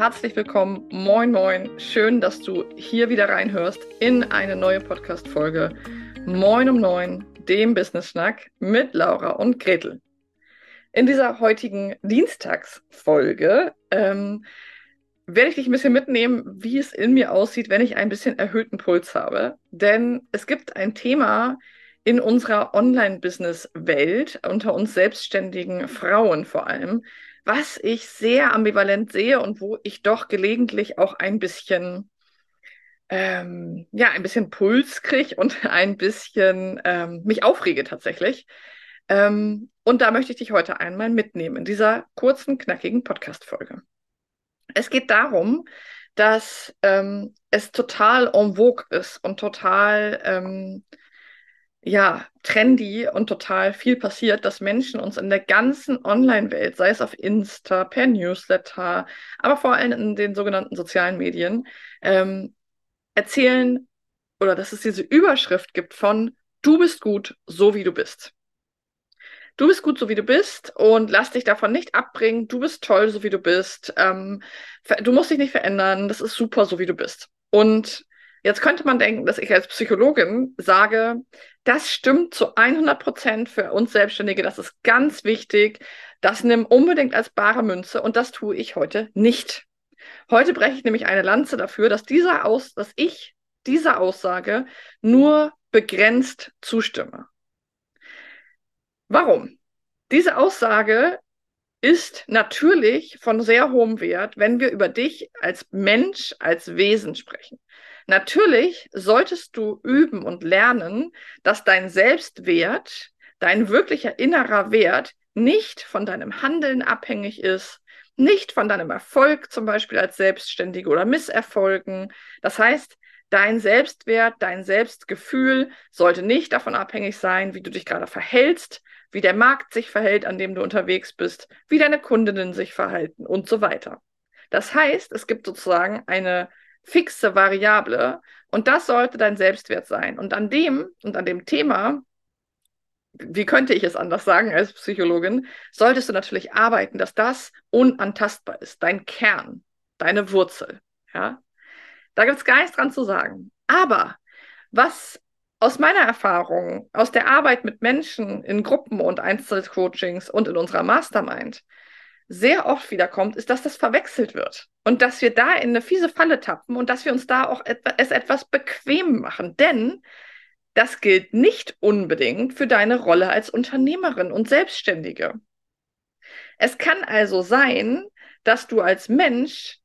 herzlich willkommen. Moin, moin. Schön, dass du hier wieder reinhörst in eine neue Podcast-Folge. Moin um neun, dem Business Schnack mit Laura und Gretel. In dieser heutigen Dienstagsfolge ähm, werde ich dich ein bisschen mitnehmen, wie es in mir aussieht, wenn ich ein bisschen erhöhten Puls habe. Denn es gibt ein Thema in unserer Online-Business-Welt, unter uns selbstständigen Frauen vor allem, was ich sehr ambivalent sehe und wo ich doch gelegentlich auch ein bisschen, ähm, ja, ein bisschen Puls kriege und ein bisschen ähm, mich aufrege tatsächlich. Ähm, und da möchte ich dich heute einmal mitnehmen in dieser kurzen, knackigen Podcast-Folge. Es geht darum, dass ähm, es total en vogue ist und total ähm, ja, trendy und total viel passiert, dass Menschen uns in der ganzen Online-Welt, sei es auf Insta, per Newsletter, aber vor allem in den sogenannten sozialen Medien, ähm, erzählen oder dass es diese Überschrift gibt von Du bist gut, so wie du bist. Du bist gut, so wie du bist und lass dich davon nicht abbringen. Du bist toll, so wie du bist. Ähm, du musst dich nicht verändern. Das ist super, so wie du bist. Und Jetzt könnte man denken, dass ich als Psychologin sage, das stimmt zu 100 Prozent für uns Selbstständige, das ist ganz wichtig, das nimm unbedingt als bare Münze und das tue ich heute nicht. Heute breche ich nämlich eine Lanze dafür, dass dieser Aus, dass ich dieser Aussage nur begrenzt zustimme. Warum? Diese Aussage ist natürlich von sehr hohem Wert, wenn wir über dich als Mensch, als Wesen sprechen. Natürlich solltest du üben und lernen, dass dein Selbstwert, dein wirklicher innerer Wert nicht von deinem Handeln abhängig ist, nicht von deinem Erfolg zum Beispiel als Selbstständige oder Misserfolgen. Das heißt, dein Selbstwert, dein Selbstgefühl sollte nicht davon abhängig sein, wie du dich gerade verhältst, wie der Markt sich verhält, an dem du unterwegs bist, wie deine Kundinnen sich verhalten und so weiter. Das heißt, es gibt sozusagen eine fixe Variable und das sollte dein Selbstwert sein. Und an dem und an dem Thema, wie könnte ich es anders sagen als Psychologin, solltest du natürlich arbeiten, dass das unantastbar ist, dein Kern, deine Wurzel. Ja? Da gibt es gar nichts dran zu sagen. Aber was aus meiner Erfahrung, aus der Arbeit mit Menschen in Gruppen und Einzelcoachings und in unserer Mastermind sehr oft wiederkommt, ist, dass das verwechselt wird und dass wir da in eine fiese Falle tappen und dass wir uns da auch et es etwas bequem machen. Denn das gilt nicht unbedingt für deine Rolle als Unternehmerin und Selbstständige. Es kann also sein, dass du als Mensch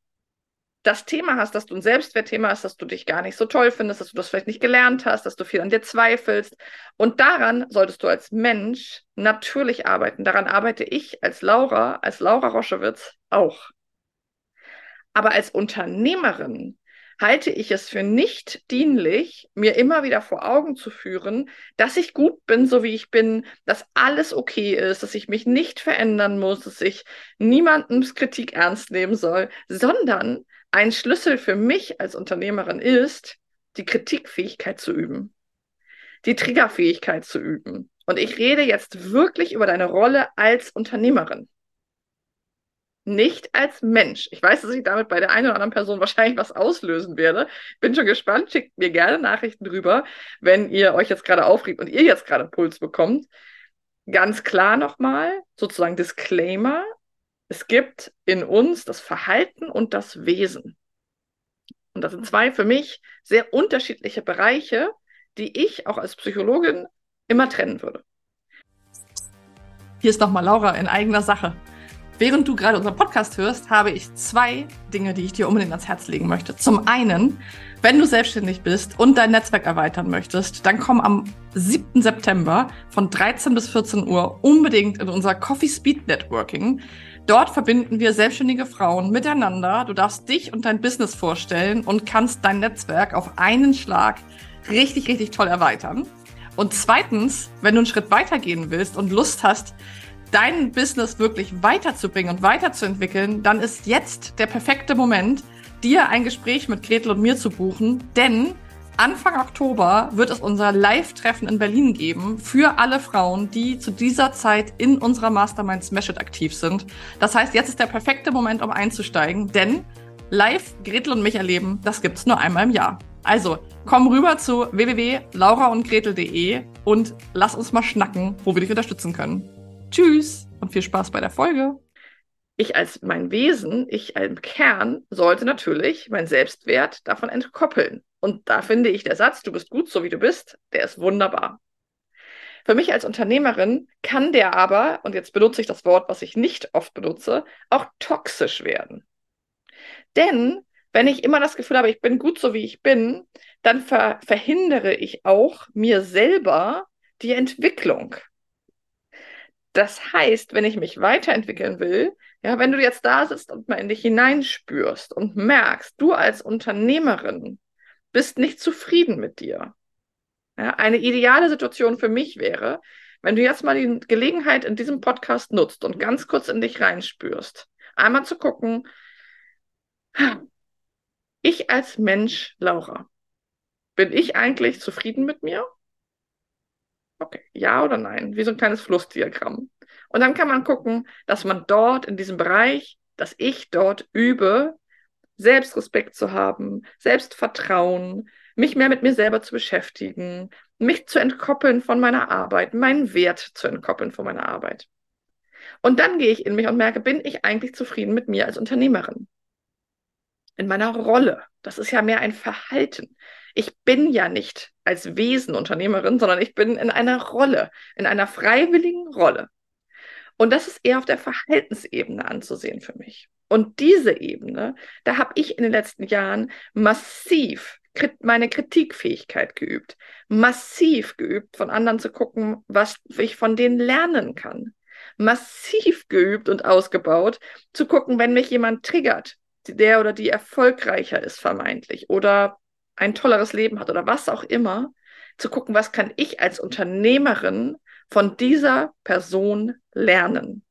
das Thema hast, dass du ein Selbstwertthema hast, dass du dich gar nicht so toll findest, dass du das vielleicht nicht gelernt hast, dass du viel an dir zweifelst. Und daran solltest du als Mensch natürlich arbeiten. Daran arbeite ich als Laura, als Laura Roschewitz auch. Aber als Unternehmerin halte ich es für nicht dienlich, mir immer wieder vor Augen zu führen, dass ich gut bin, so wie ich bin, dass alles okay ist, dass ich mich nicht verändern muss, dass ich niemandens Kritik ernst nehmen soll, sondern ein Schlüssel für mich als Unternehmerin ist, die Kritikfähigkeit zu üben, die Triggerfähigkeit zu üben. Und ich rede jetzt wirklich über deine Rolle als Unternehmerin. Nicht als Mensch. Ich weiß, dass ich damit bei der einen oder anderen Person wahrscheinlich was auslösen werde. Bin schon gespannt. Schickt mir gerne Nachrichten drüber, wenn ihr euch jetzt gerade aufregt und ihr jetzt gerade Puls bekommt. Ganz klar nochmal, sozusagen Disclaimer. Es gibt in uns das Verhalten und das Wesen. Und das sind zwei für mich sehr unterschiedliche Bereiche, die ich auch als Psychologin immer trennen würde. Hier ist nochmal Laura in eigener Sache. Während du gerade unseren Podcast hörst, habe ich zwei Dinge, die ich dir unbedingt ans Herz legen möchte. Zum einen, wenn du selbstständig bist und dein Netzwerk erweitern möchtest, dann komm am 7. September von 13 bis 14 Uhr unbedingt in unser Coffee Speed Networking. Dort verbinden wir selbstständige Frauen miteinander. Du darfst dich und dein Business vorstellen und kannst dein Netzwerk auf einen Schlag richtig, richtig toll erweitern. Und zweitens, wenn du einen Schritt weitergehen willst und Lust hast, dein Business wirklich weiterzubringen und weiterzuentwickeln, dann ist jetzt der perfekte Moment, dir ein Gespräch mit Gretel und mir zu buchen, denn Anfang Oktober wird es unser Live-Treffen in Berlin geben für alle Frauen, die zu dieser Zeit in unserer Mastermind Smash It aktiv sind. Das heißt, jetzt ist der perfekte Moment, um einzusteigen, denn Live Gretel und mich erleben, das gibt's nur einmal im Jahr. Also, komm rüber zu www.lauraundgretel.de und lass uns mal schnacken, wo wir dich unterstützen können. Tschüss und viel Spaß bei der Folge. Ich als mein Wesen, ich im Kern, sollte natürlich mein Selbstwert davon entkoppeln. Und da finde ich der Satz, du bist gut, so wie du bist, der ist wunderbar. Für mich als Unternehmerin kann der aber, und jetzt benutze ich das Wort, was ich nicht oft benutze, auch toxisch werden. Denn wenn ich immer das Gefühl habe, ich bin gut so wie ich bin, dann ver verhindere ich auch mir selber die Entwicklung. Das heißt, wenn ich mich weiterentwickeln will, ja, wenn du jetzt da sitzt und mal in dich hineinspürst und merkst, du als Unternehmerin bist nicht zufrieden mit dir. Ja, eine ideale Situation für mich wäre, wenn du jetzt mal die Gelegenheit in diesem Podcast nutzt und ganz kurz in dich reinspürst, einmal zu gucken, ich als Mensch, Laura, bin ich eigentlich zufrieden mit mir? Okay, ja oder nein? Wie so ein kleines Flussdiagramm. Und dann kann man gucken, dass man dort in diesem Bereich, dass ich dort übe, Selbstrespekt zu haben, Selbstvertrauen, mich mehr mit mir selber zu beschäftigen, mich zu entkoppeln von meiner Arbeit, meinen Wert zu entkoppeln von meiner Arbeit. Und dann gehe ich in mich und merke, bin ich eigentlich zufrieden mit mir als Unternehmerin? in meiner Rolle. Das ist ja mehr ein Verhalten. Ich bin ja nicht als Wesen Unternehmerin, sondern ich bin in einer Rolle, in einer freiwilligen Rolle. Und das ist eher auf der Verhaltensebene anzusehen für mich. Und diese Ebene, da habe ich in den letzten Jahren massiv meine Kritikfähigkeit geübt, massiv geübt, von anderen zu gucken, was ich von denen lernen kann, massiv geübt und ausgebaut, zu gucken, wenn mich jemand triggert, der oder die erfolgreicher ist vermeintlich oder ein tolleres Leben hat oder was auch immer, zu gucken, was kann ich als Unternehmerin von dieser Person lernen?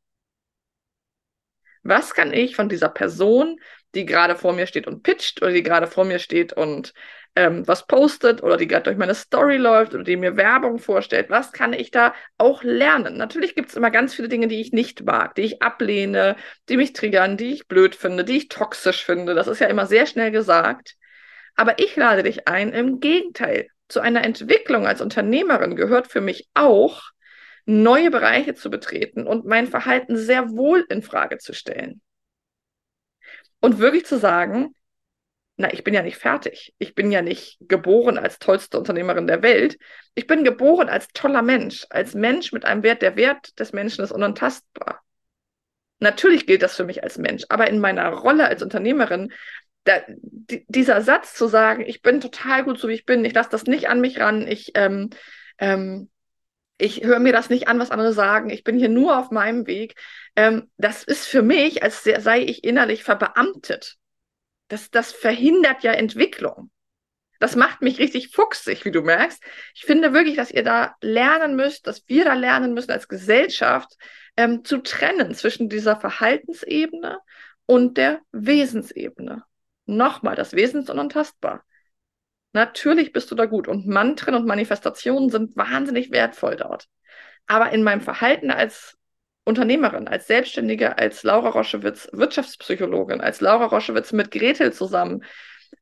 Was kann ich von dieser Person, die gerade vor mir steht und pitcht oder die gerade vor mir steht und ähm, was postet oder die gerade durch meine Story läuft oder die mir Werbung vorstellt, was kann ich da auch lernen? Natürlich gibt es immer ganz viele Dinge, die ich nicht mag, die ich ablehne, die mich triggern, die ich blöd finde, die ich toxisch finde. Das ist ja immer sehr schnell gesagt. Aber ich lade dich ein, im Gegenteil, zu einer Entwicklung als Unternehmerin gehört für mich auch, neue Bereiche zu betreten und mein Verhalten sehr wohl in Frage zu stellen. Und wirklich zu sagen, na, ich bin ja nicht fertig. Ich bin ja nicht geboren als tollste Unternehmerin der Welt. Ich bin geboren als toller Mensch, als Mensch mit einem Wert. Der Wert des Menschen ist unantastbar. Natürlich gilt das für mich als Mensch, aber in meiner Rolle als Unternehmerin, da, die, dieser Satz zu sagen, ich bin total gut so wie ich bin, ich lasse das nicht an mich ran, ich, ähm, ähm, ich höre mir das nicht an, was andere sagen, ich bin hier nur auf meinem Weg, ähm, das ist für mich, als sei ich innerlich verbeamtet das, das verhindert ja Entwicklung. Das macht mich richtig fuchsig, wie du merkst. Ich finde wirklich, dass ihr da lernen müsst, dass wir da lernen müssen als Gesellschaft ähm, zu trennen zwischen dieser Verhaltensebene und der Wesensebene. Nochmal, das Wesen ist unantastbar. Natürlich bist du da gut und Mantren und Manifestationen sind wahnsinnig wertvoll dort. Aber in meinem Verhalten als Unternehmerin, als Selbstständige, als Laura Roschewitz Wirtschaftspsychologin, als Laura Roschewitz mit Gretel zusammen.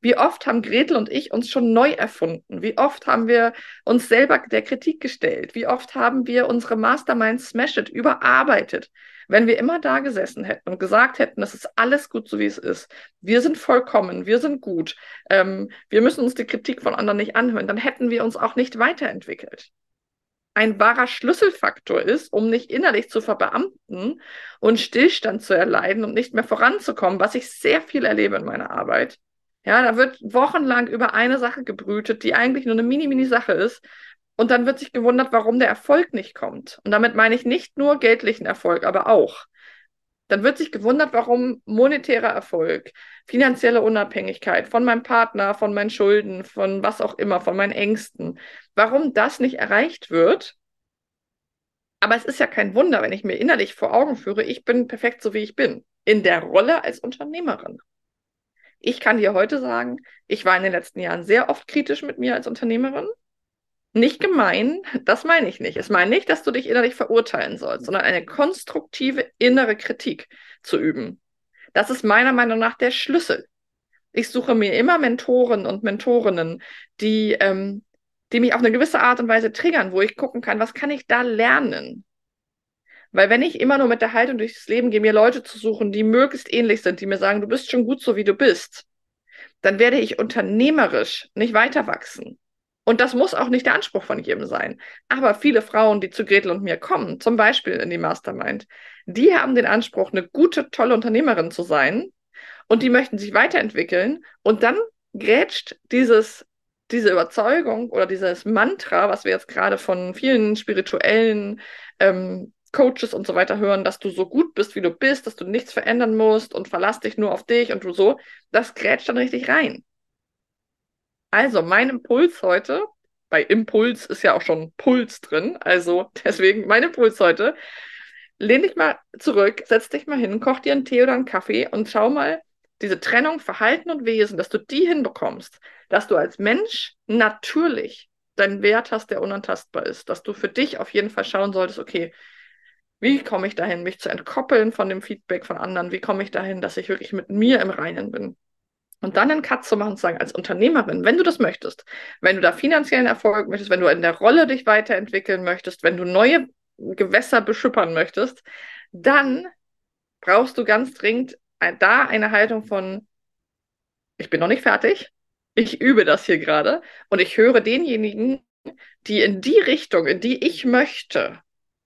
Wie oft haben Gretel und ich uns schon neu erfunden? Wie oft haben wir uns selber der Kritik gestellt? Wie oft haben wir unsere Mastermind Smash It überarbeitet? Wenn wir immer da gesessen hätten und gesagt hätten, es ist alles gut, so wie es ist, wir sind vollkommen, wir sind gut, ähm, wir müssen uns die Kritik von anderen nicht anhören, dann hätten wir uns auch nicht weiterentwickelt ein wahrer Schlüsselfaktor ist, um nicht innerlich zu verbeamten und Stillstand zu erleiden und nicht mehr voranzukommen, was ich sehr viel erlebe in meiner Arbeit. Ja, da wird wochenlang über eine Sache gebrütet, die eigentlich nur eine mini-mini-Sache ist. Und dann wird sich gewundert, warum der Erfolg nicht kommt. Und damit meine ich nicht nur geldlichen Erfolg, aber auch dann wird sich gewundert, warum monetärer Erfolg, finanzielle Unabhängigkeit von meinem Partner, von meinen Schulden, von was auch immer, von meinen Ängsten, warum das nicht erreicht wird. Aber es ist ja kein Wunder, wenn ich mir innerlich vor Augen führe, ich bin perfekt so, wie ich bin, in der Rolle als Unternehmerin. Ich kann dir heute sagen, ich war in den letzten Jahren sehr oft kritisch mit mir als Unternehmerin nicht gemein, das meine ich nicht. Es meine nicht, dass du dich innerlich verurteilen sollst, sondern eine konstruktive innere Kritik zu üben. Das ist meiner Meinung nach der Schlüssel Ich suche mir immer Mentoren und Mentorinnen, die, ähm, die mich auf eine gewisse Art und Weise triggern, wo ich gucken kann, was kann ich da lernen? Weil wenn ich immer nur mit der Haltung durchs Leben gehe, mir Leute zu suchen, die möglichst ähnlich sind, die mir sagen, du bist schon gut so, wie du bist, dann werde ich unternehmerisch nicht weiter wachsen. Und das muss auch nicht der Anspruch von jedem sein. Aber viele Frauen, die zu Gretel und mir kommen, zum Beispiel in die Mastermind, die haben den Anspruch, eine gute, tolle Unternehmerin zu sein und die möchten sich weiterentwickeln und dann grätscht dieses, diese Überzeugung oder dieses Mantra, was wir jetzt gerade von vielen spirituellen ähm, Coaches und so weiter hören, dass du so gut bist, wie du bist, dass du nichts verändern musst und verlass dich nur auf dich und du so, das grätscht dann richtig rein. Also, mein Impuls heute, bei Impuls ist ja auch schon Puls drin, also deswegen mein Impuls heute, lehn dich mal zurück, setz dich mal hin, koch dir einen Tee oder einen Kaffee und schau mal diese Trennung Verhalten und Wesen, dass du die hinbekommst, dass du als Mensch natürlich deinen Wert hast, der unantastbar ist, dass du für dich auf jeden Fall schauen solltest, okay, wie komme ich dahin, mich zu entkoppeln von dem Feedback von anderen? Wie komme ich dahin, dass ich wirklich mit mir im Reinen bin? Und dann einen Cut zu machen und zu sagen, als Unternehmerin, wenn du das möchtest, wenn du da finanziellen Erfolg möchtest, wenn du in der Rolle dich weiterentwickeln möchtest, wenn du neue Gewässer beschippern möchtest, dann brauchst du ganz dringend da eine Haltung von, ich bin noch nicht fertig, ich übe das hier gerade und ich höre denjenigen, die in die Richtung, in die ich möchte,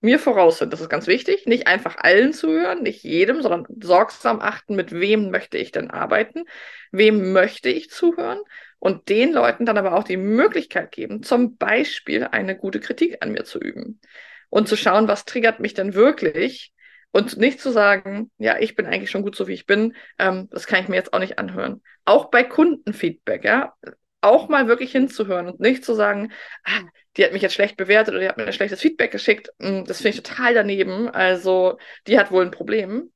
mir voraus sind. Das ist ganz wichtig. Nicht einfach allen zuhören, nicht jedem, sondern sorgsam achten, mit wem möchte ich denn arbeiten, wem möchte ich zuhören und den Leuten dann aber auch die Möglichkeit geben, zum Beispiel eine gute Kritik an mir zu üben und zu schauen, was triggert mich denn wirklich und nicht zu sagen, ja, ich bin eigentlich schon gut so, wie ich bin, ähm, das kann ich mir jetzt auch nicht anhören. Auch bei Kundenfeedback, ja, auch mal wirklich hinzuhören und nicht zu sagen, ah, die hat mich jetzt schlecht bewertet oder die hat mir ein schlechtes Feedback geschickt. Hm, das finde ich total daneben. Also, die hat wohl ein Problem.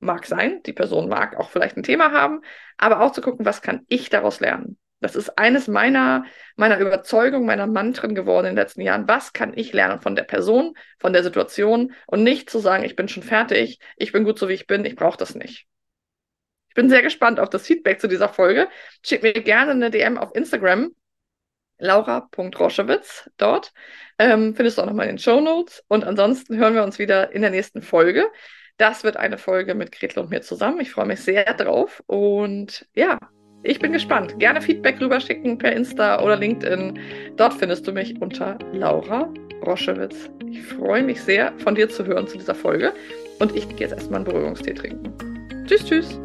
Mag sein, die Person mag auch vielleicht ein Thema haben, aber auch zu gucken, was kann ich daraus lernen? Das ist eines meiner, meiner Überzeugung, meiner Mantren geworden in den letzten Jahren. Was kann ich lernen von der Person, von der Situation und nicht zu sagen, ich bin schon fertig, ich bin gut so wie ich bin, ich brauche das nicht. Ich bin sehr gespannt auf das Feedback zu dieser Folge. Schick mir gerne eine DM auf Instagram, laura.roschewitz dort. Ähm, findest du auch nochmal in den Show Notes. Und ansonsten hören wir uns wieder in der nächsten Folge. Das wird eine Folge mit Gretel und mir zusammen. Ich freue mich sehr drauf. Und ja, ich bin gespannt. Gerne Feedback rüberschicken per Insta oder LinkedIn. Dort findest du mich unter Laura Roschewitz. Ich freue mich sehr, von dir zu hören zu dieser Folge. Und ich gehe jetzt erstmal einen Berührungstee trinken. Tschüss, tschüss.